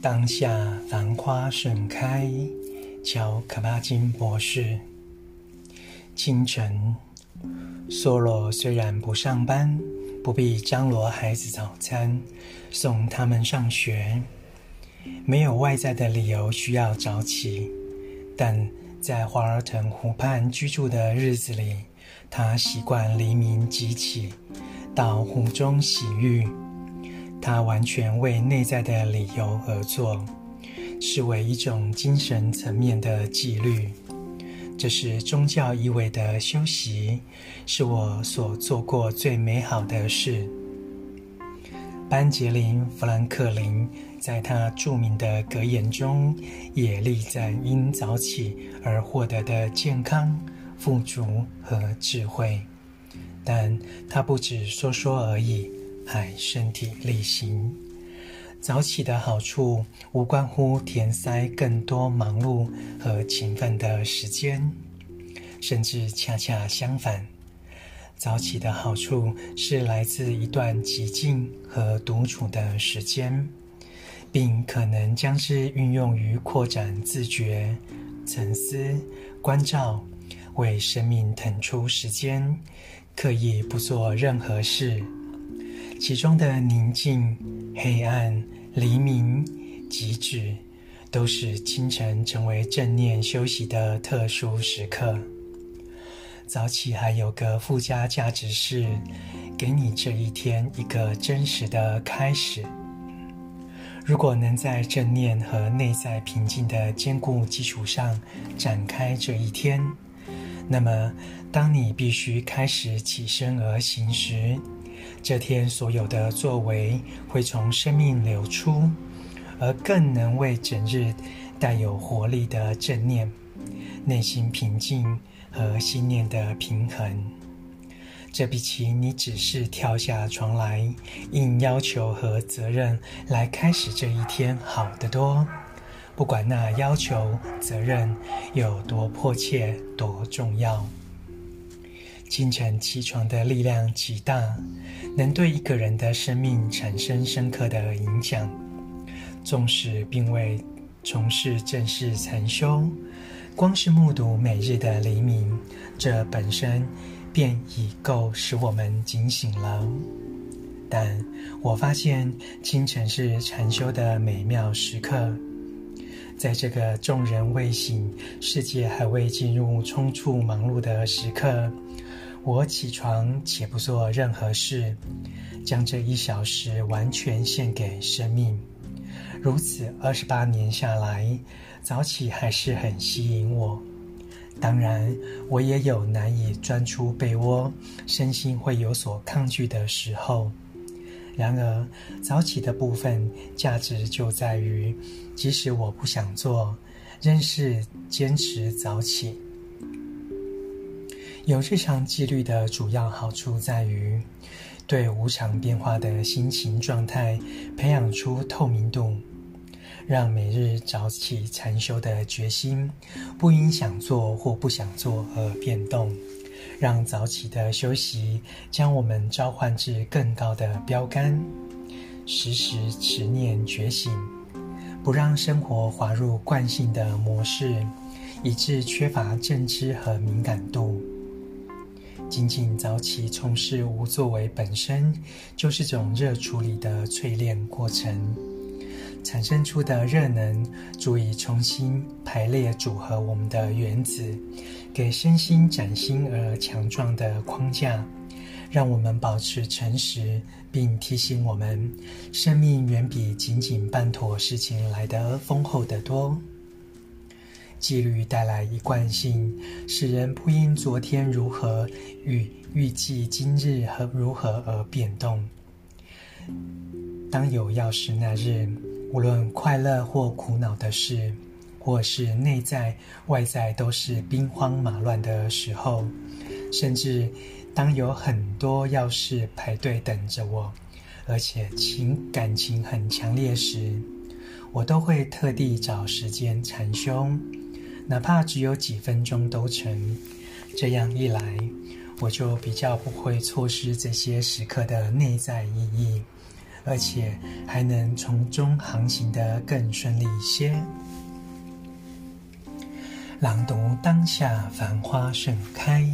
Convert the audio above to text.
当下繁花盛开，乔可巴金博士。清晨，梭罗虽然不上班，不必张罗孩子早餐，送他们上学，没有外在的理由需要早起，但在华尔腾湖畔居住的日子里，他习惯黎明即起，到湖中洗浴。他完全为内在的理由而做，视为一种精神层面的纪律。这是宗教意味的修习，是我所做过最美好的事。班杰林·富兰克林在他著名的格言中也力赞因早起而获得的健康、富足和智慧，但他不只说说而已。还身体力行。早起的好处无关乎填塞更多忙碌和勤奋的时间，甚至恰恰相反。早起的好处是来自一段寂静和独处的时间，并可能将之运用于扩展自觉、沉思、关照，为生命腾出时间，刻意不做任何事。其中的宁静、黑暗、黎明、极致，都使清晨成为正念休息的特殊时刻。早起还有个附加价值是，给你这一天一个真实的开始。如果能在正念和内在平静的坚固基础上展开这一天，那么当你必须开始起身而行时，这天所有的作为会从生命流出，而更能为整日带有活力的正念、内心平静和心念的平衡。这比起你只是跳下床来，应要求和责任来开始这一天好得多。不管那要求、责任有多迫切、多重要。清晨起床的力量极大，能对一个人的生命产生深刻的影响。纵使并未从事正式禅修，光是目睹每日的黎明，这本身便已够使我们警醒了。但我发现清晨是禅修的美妙时刻，在这个众人未醒、世界还未进入匆促忙碌的时刻。我起床且不做任何事，将这一小时完全献给生命。如此二十八年下来，早起还是很吸引我。当然，我也有难以钻出被窝、身心会有所抗拒的时候。然而，早起的部分价值就在于，即使我不想做，仍是坚持早起。有日常纪律的主要好处在于，对无常变化的心情状态培养出透明度，让每日早起禅修的决心不因想做或不想做而变动，让早起的休息将我们召唤至更高的标杆，时时持念觉醒，不让生活滑入惯性的模式，以致缺乏正知和敏感度。仅仅早起从事无作为本身就是种热处理的淬炼过程，产生出的热能足以重新排列组合我们的原子，给身心崭新而强壮的框架，让我们保持诚实，并提醒我们，生命远比仅仅办妥事情来得丰厚得多。纪律带来一贯性，使人不因昨天如何与预计今日和如何而变动。当有要事那日，无论快乐或苦恼的事，或是内在外在都是兵荒马乱的时候，甚至当有很多要事排队等着我，而且情感情很强烈时，我都会特地找时间禅修。哪怕只有几分钟都成。这样一来我就比较不会错失这些时刻的内在意义而且还能从中航行的更顺利一些。朗读当下繁花盛开。